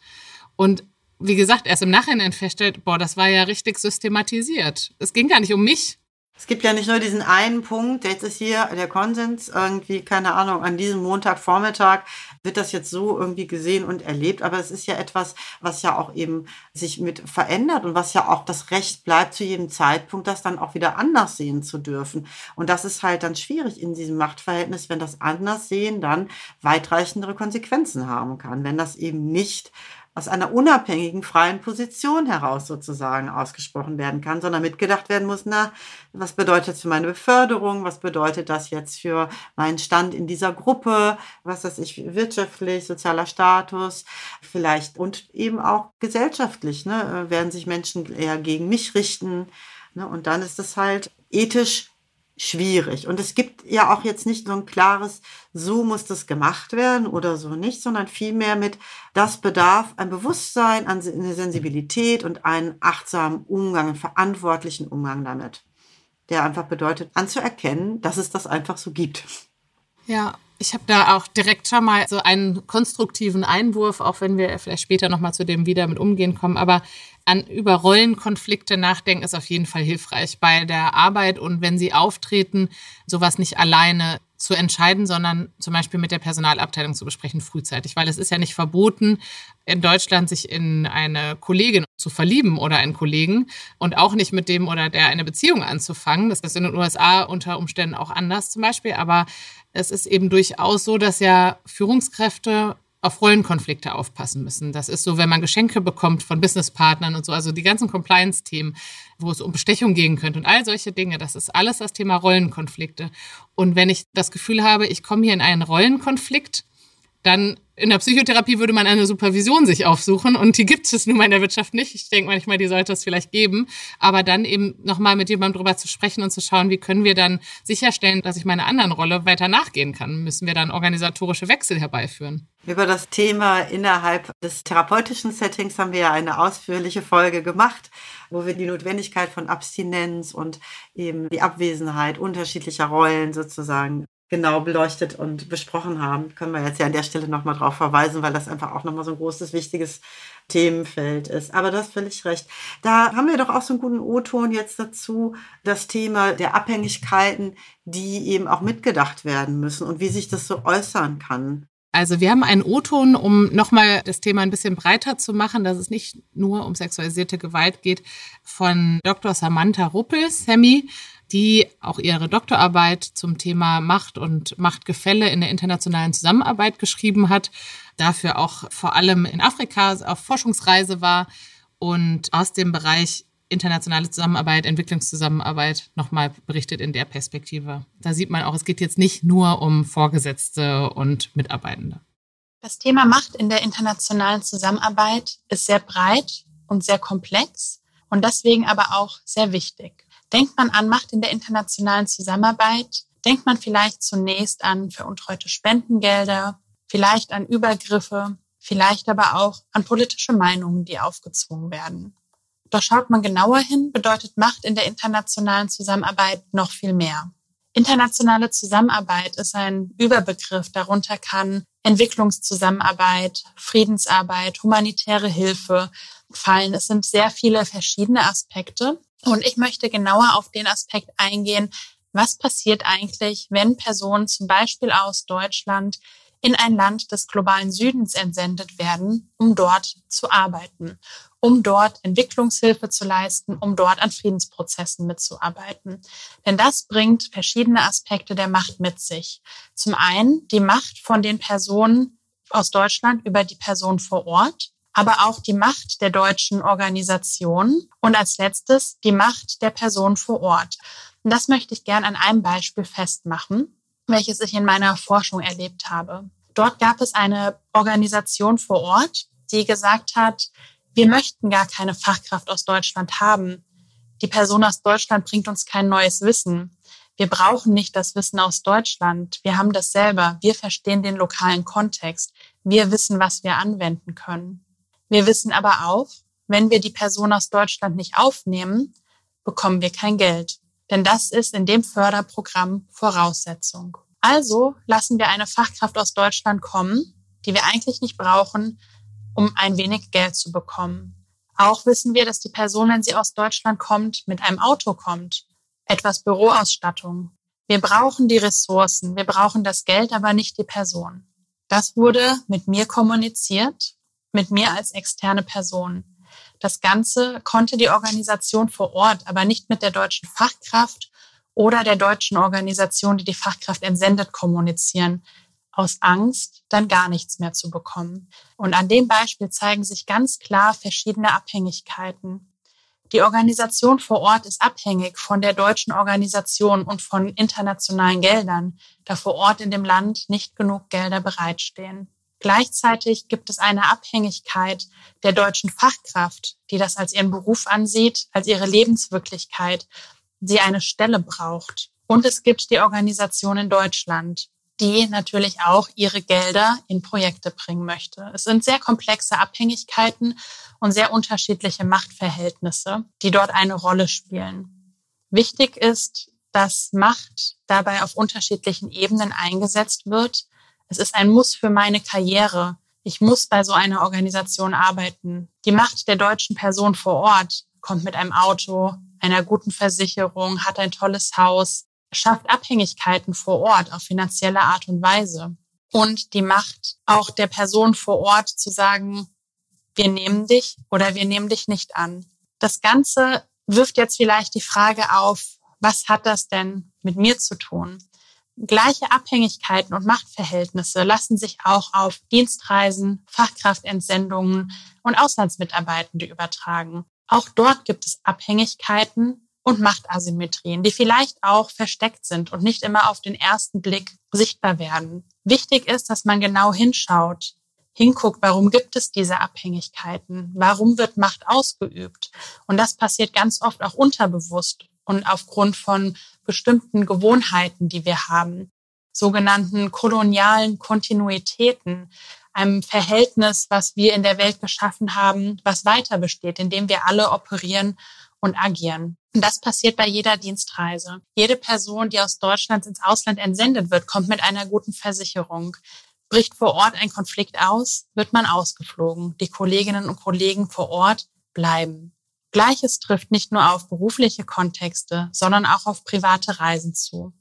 und wie gesagt, erst im Nachhinein feststellt, boah, das war ja richtig systematisiert. Es ging gar nicht um mich. Es gibt ja nicht nur diesen einen Punkt, jetzt ist hier der Konsens irgendwie, keine Ahnung, an diesem Montagvormittag wird das jetzt so irgendwie gesehen und erlebt, aber es ist ja etwas, was ja auch eben sich mit verändert und was ja auch das Recht bleibt zu jedem Zeitpunkt, das dann auch wieder anders sehen zu dürfen. Und das ist halt dann schwierig in diesem Machtverhältnis, wenn das anders sehen dann weitreichendere Konsequenzen haben kann, wenn das eben nicht aus einer unabhängigen, freien Position heraus sozusagen ausgesprochen werden kann, sondern mitgedacht werden muss, na, was bedeutet das für meine Beförderung, was bedeutet das jetzt für meinen Stand in dieser Gruppe, was das ich wirtschaftlich, sozialer Status, vielleicht und eben auch gesellschaftlich, ne, werden sich Menschen eher gegen mich richten, ne, und dann ist es halt ethisch schwierig. Und es gibt ja auch jetzt nicht so ein klares, so muss das gemacht werden oder so nicht, sondern vielmehr mit, das bedarf ein Bewusstsein, eine Sensibilität und einen achtsamen Umgang, einen verantwortlichen Umgang damit. Der einfach bedeutet, anzuerkennen, dass es das einfach so gibt. Ja, ich habe da auch direkt schon mal so einen konstruktiven Einwurf, auch wenn wir vielleicht später nochmal zu dem wieder mit umgehen kommen. Aber an über Rollenkonflikte nachdenken ist auf jeden Fall hilfreich bei der Arbeit und wenn sie auftreten, sowas nicht alleine zu entscheiden, sondern zum Beispiel mit der Personalabteilung zu besprechen frühzeitig, weil es ist ja nicht verboten, in Deutschland sich in eine Kollegin zu verlieben oder einen Kollegen und auch nicht mit dem oder der eine Beziehung anzufangen. Das ist in den USA unter Umständen auch anders zum Beispiel, aber es ist eben durchaus so, dass ja Führungskräfte auf Rollenkonflikte aufpassen müssen. Das ist so, wenn man Geschenke bekommt von Businesspartnern und so, also die ganzen Compliance-Themen, wo es um Bestechung gehen könnte und all solche Dinge, das ist alles das Thema Rollenkonflikte. Und wenn ich das Gefühl habe, ich komme hier in einen Rollenkonflikt, dann in der Psychotherapie würde man eine Supervision sich aufsuchen und die gibt es nun mal in der Wirtschaft nicht. Ich denke manchmal, die sollte es vielleicht geben, aber dann eben nochmal mit jemandem drüber zu sprechen und zu schauen, wie können wir dann sicherstellen, dass ich meiner anderen Rolle weiter nachgehen kann. Müssen wir dann organisatorische Wechsel herbeiführen? Über das Thema innerhalb des therapeutischen Settings haben wir ja eine ausführliche Folge gemacht, wo wir die Notwendigkeit von Abstinenz und eben die Abwesenheit unterschiedlicher Rollen sozusagen genau beleuchtet und besprochen haben. Können wir jetzt ja an der Stelle nochmal drauf verweisen, weil das einfach auch nochmal so ein großes, wichtiges Themenfeld ist. Aber das völlig recht. Da haben wir doch auch so einen guten O-Ton jetzt dazu, das Thema der Abhängigkeiten, die eben auch mitgedacht werden müssen und wie sich das so äußern kann. Also wir haben einen O-Ton, um nochmal das Thema ein bisschen breiter zu machen, dass es nicht nur um sexualisierte Gewalt geht, von Dr. Samantha Ruppel, Sammy, die auch ihre Doktorarbeit zum Thema Macht und Machtgefälle in der internationalen Zusammenarbeit geschrieben hat, dafür auch vor allem in Afrika auf Forschungsreise war und aus dem Bereich internationale Zusammenarbeit, Entwicklungszusammenarbeit nochmal berichtet in der Perspektive. Da sieht man auch, es geht jetzt nicht nur um Vorgesetzte und Mitarbeitende. Das Thema Macht in der internationalen Zusammenarbeit ist sehr breit und sehr komplex und deswegen aber auch sehr wichtig. Denkt man an Macht in der internationalen Zusammenarbeit, denkt man vielleicht zunächst an veruntreute Spendengelder, vielleicht an Übergriffe, vielleicht aber auch an politische Meinungen, die aufgezwungen werden. Doch schaut man genauer hin, bedeutet Macht in der internationalen Zusammenarbeit noch viel mehr. Internationale Zusammenarbeit ist ein Überbegriff. Darunter kann Entwicklungszusammenarbeit, Friedensarbeit, humanitäre Hilfe fallen. Es sind sehr viele verschiedene Aspekte. Und ich möchte genauer auf den Aspekt eingehen, was passiert eigentlich, wenn Personen zum Beispiel aus Deutschland in ein Land des globalen Südens entsendet werden, um dort zu arbeiten, um dort Entwicklungshilfe zu leisten, um dort an Friedensprozessen mitzuarbeiten. Denn das bringt verschiedene Aspekte der Macht mit sich. Zum einen die Macht von den Personen aus Deutschland über die Person vor Ort, aber auch die Macht der deutschen Organisation und als letztes die Macht der Person vor Ort. Und das möchte ich gern an einem Beispiel festmachen welches ich in meiner Forschung erlebt habe. Dort gab es eine Organisation vor Ort, die gesagt hat, wir möchten gar keine Fachkraft aus Deutschland haben. Die Person aus Deutschland bringt uns kein neues Wissen. Wir brauchen nicht das Wissen aus Deutschland. Wir haben das selber. Wir verstehen den lokalen Kontext. Wir wissen, was wir anwenden können. Wir wissen aber auch, wenn wir die Person aus Deutschland nicht aufnehmen, bekommen wir kein Geld. Denn das ist in dem Förderprogramm Voraussetzung. Also lassen wir eine Fachkraft aus Deutschland kommen, die wir eigentlich nicht brauchen, um ein wenig Geld zu bekommen. Auch wissen wir, dass die Person, wenn sie aus Deutschland kommt, mit einem Auto kommt, etwas Büroausstattung. Wir brauchen die Ressourcen, wir brauchen das Geld, aber nicht die Person. Das wurde mit mir kommuniziert, mit mir als externe Person. Das Ganze konnte die Organisation vor Ort, aber nicht mit der deutschen Fachkraft oder der deutschen Organisation, die die Fachkraft entsendet, kommunizieren, aus Angst, dann gar nichts mehr zu bekommen. Und an dem Beispiel zeigen sich ganz klar verschiedene Abhängigkeiten. Die Organisation vor Ort ist abhängig von der deutschen Organisation und von internationalen Geldern, da vor Ort in dem Land nicht genug Gelder bereitstehen. Gleichzeitig gibt es eine Abhängigkeit der deutschen Fachkraft, die das als ihren Beruf ansieht, als ihre Lebenswirklichkeit, sie eine Stelle braucht. Und es gibt die Organisation in Deutschland, die natürlich auch ihre Gelder in Projekte bringen möchte. Es sind sehr komplexe Abhängigkeiten und sehr unterschiedliche Machtverhältnisse, die dort eine Rolle spielen. Wichtig ist, dass Macht dabei auf unterschiedlichen Ebenen eingesetzt wird es ist ein Muss für meine Karriere. Ich muss bei so einer Organisation arbeiten. Die Macht der deutschen Person vor Ort kommt mit einem Auto, einer guten Versicherung, hat ein tolles Haus, schafft Abhängigkeiten vor Ort auf finanzielle Art und Weise. Und die Macht auch der Person vor Ort zu sagen, wir nehmen dich oder wir nehmen dich nicht an. Das Ganze wirft jetzt vielleicht die Frage auf, was hat das denn mit mir zu tun? Gleiche Abhängigkeiten und Machtverhältnisse lassen sich auch auf Dienstreisen, Fachkraftentsendungen und Auslandsmitarbeitende übertragen. Auch dort gibt es Abhängigkeiten und Machtasymmetrien, die vielleicht auch versteckt sind und nicht immer auf den ersten Blick sichtbar werden. Wichtig ist, dass man genau hinschaut, hinguckt, warum gibt es diese Abhängigkeiten? Warum wird Macht ausgeübt? Und das passiert ganz oft auch unterbewusst und aufgrund von bestimmten Gewohnheiten, die wir haben, sogenannten kolonialen Kontinuitäten, einem Verhältnis, was wir in der Welt geschaffen haben, was weiter besteht, in dem wir alle operieren und agieren. Und das passiert bei jeder Dienstreise. Jede Person, die aus Deutschland ins Ausland entsendet wird, kommt mit einer guten Versicherung. Bricht vor Ort ein Konflikt aus, wird man ausgeflogen. Die Kolleginnen und Kollegen vor Ort bleiben. Gleiches trifft nicht nur auf berufliche Kontexte, sondern auch auf private Reisen zu.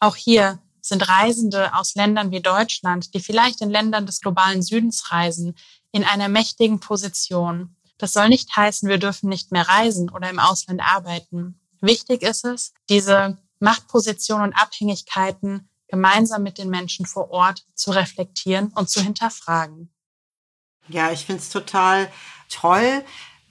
Auch hier sind Reisende aus Ländern wie Deutschland, die vielleicht in Ländern des globalen Südens reisen, in einer mächtigen Position. Das soll nicht heißen, wir dürfen nicht mehr reisen oder im Ausland arbeiten. Wichtig ist es, diese Machtpositionen und Abhängigkeiten gemeinsam mit den Menschen vor Ort zu reflektieren und zu hinterfragen. Ja, ich finde es total toll,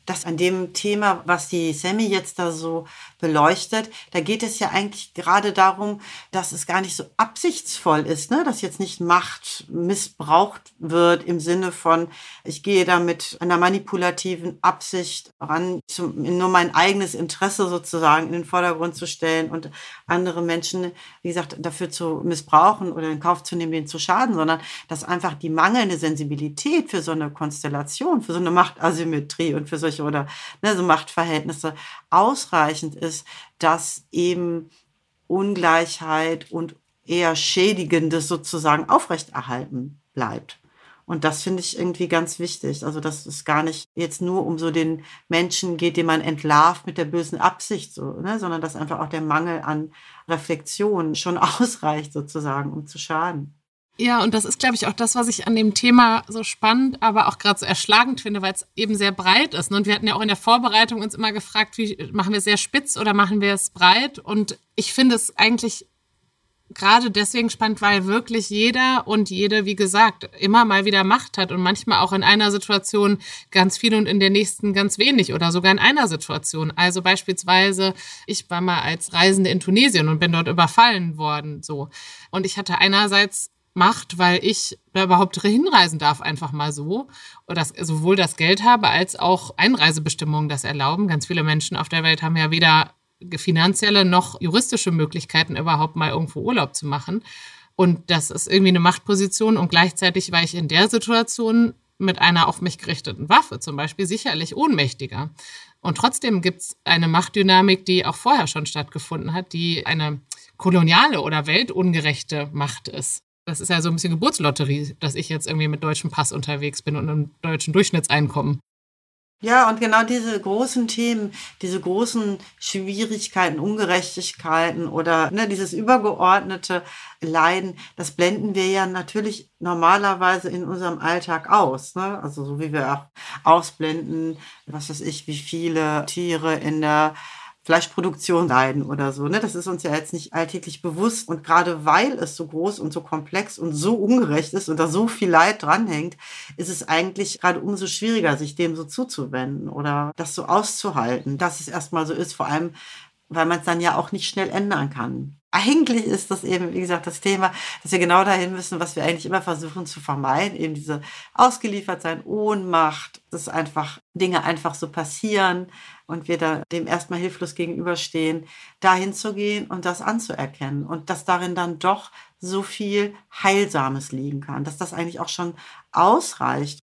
dass an dem Thema, was die Sammy jetzt da so beleuchtet, da geht es ja eigentlich gerade darum, dass es gar nicht so absichtsvoll ist, ne? dass jetzt nicht Macht missbraucht wird im Sinne von, ich gehe da mit einer manipulativen Absicht ran, zum, nur mein eigenes Interesse sozusagen in den Vordergrund zu stellen und andere Menschen, wie gesagt, dafür zu missbrauchen oder in Kauf zu nehmen, denen zu schaden, sondern dass einfach die mangelnde Sensibilität für so eine Konstellation, für so eine Machtasymmetrie und für solche oder ne, so Machtverhältnisse ausreichend ist ist, dass eben Ungleichheit und eher Schädigendes sozusagen aufrechterhalten bleibt. Und das finde ich irgendwie ganz wichtig. Also, dass es gar nicht jetzt nur um so den Menschen geht, den man entlarvt mit der bösen Absicht, so, ne? sondern dass einfach auch der Mangel an Reflexion schon ausreicht, sozusagen, um zu schaden. Ja, und das ist, glaube ich, auch das, was ich an dem Thema so spannend, aber auch gerade so erschlagend finde, weil es eben sehr breit ist. Und wir hatten ja auch in der Vorbereitung uns immer gefragt, wie machen wir es sehr spitz oder machen wir es breit? Und ich finde es eigentlich gerade deswegen spannend, weil wirklich jeder und jede, wie gesagt, immer mal wieder Macht hat und manchmal auch in einer Situation ganz viel und in der nächsten ganz wenig oder sogar in einer Situation. Also beispielsweise, ich war mal als Reisende in Tunesien und bin dort überfallen worden, so. Und ich hatte einerseits macht, weil ich da überhaupt hinreisen darf, einfach mal so. Oder sowohl das Geld habe, als auch Einreisebestimmungen das erlauben. Ganz viele Menschen auf der Welt haben ja weder finanzielle noch juristische Möglichkeiten, überhaupt mal irgendwo Urlaub zu machen. Und das ist irgendwie eine Machtposition. Und gleichzeitig war ich in der Situation mit einer auf mich gerichteten Waffe zum Beispiel sicherlich ohnmächtiger. Und trotzdem gibt es eine Machtdynamik, die auch vorher schon stattgefunden hat, die eine koloniale oder weltungerechte Macht ist. Das ist ja so ein bisschen Geburtslotterie, dass ich jetzt irgendwie mit deutschem Pass unterwegs bin und einem deutschen Durchschnittseinkommen. Ja, und genau diese großen Themen, diese großen Schwierigkeiten, Ungerechtigkeiten oder ne, dieses übergeordnete Leiden, das blenden wir ja natürlich normalerweise in unserem Alltag aus. Ne? Also so wie wir auch ausblenden, was weiß ich, wie viele Tiere in der Fleischproduktion leiden oder so. Ne? Das ist uns ja jetzt nicht alltäglich bewusst. Und gerade weil es so groß und so komplex und so ungerecht ist und da so viel Leid dranhängt, ist es eigentlich gerade umso schwieriger, sich dem so zuzuwenden oder das so auszuhalten, dass es erstmal so ist, vor allem, weil man es dann ja auch nicht schnell ändern kann. Eigentlich ist das eben, wie gesagt, das Thema, dass wir genau dahin müssen, was wir eigentlich immer versuchen zu vermeiden, eben diese Ausgeliefertsein, Ohnmacht, dass einfach Dinge einfach so passieren, und wir da dem erstmal hilflos gegenüberstehen, dahin zu gehen und das anzuerkennen und dass darin dann doch so viel Heilsames liegen kann, dass das eigentlich auch schon ausreicht.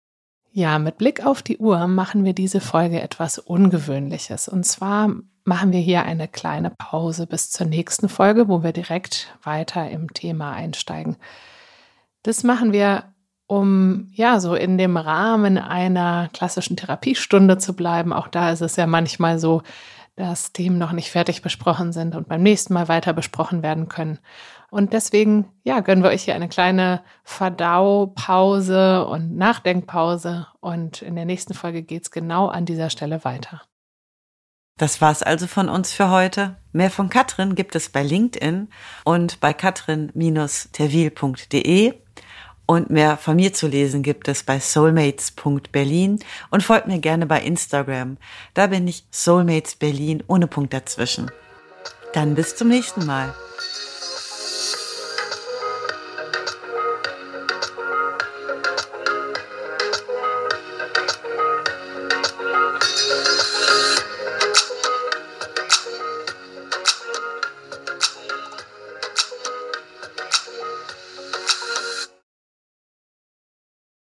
Ja, mit Blick auf die Uhr machen wir diese Folge etwas Ungewöhnliches. Und zwar machen wir hier eine kleine Pause bis zur nächsten Folge, wo wir direkt weiter im Thema einsteigen. Das machen wir um ja so in dem Rahmen einer klassischen Therapiestunde zu bleiben. Auch da ist es ja manchmal so, dass Themen noch nicht fertig besprochen sind und beim nächsten Mal weiter besprochen werden können. Und deswegen, ja, gönnen wir euch hier eine kleine Verdaupause und Nachdenkpause. Und in der nächsten Folge geht's genau an dieser Stelle weiter. Das war's also von uns für heute. Mehr von Katrin gibt es bei LinkedIn und bei katrin-terwil.de. Und mehr von mir zu lesen gibt es bei soulmates.berlin und folgt mir gerne bei Instagram. Da bin ich Soulmates Berlin ohne Punkt dazwischen. Dann bis zum nächsten Mal.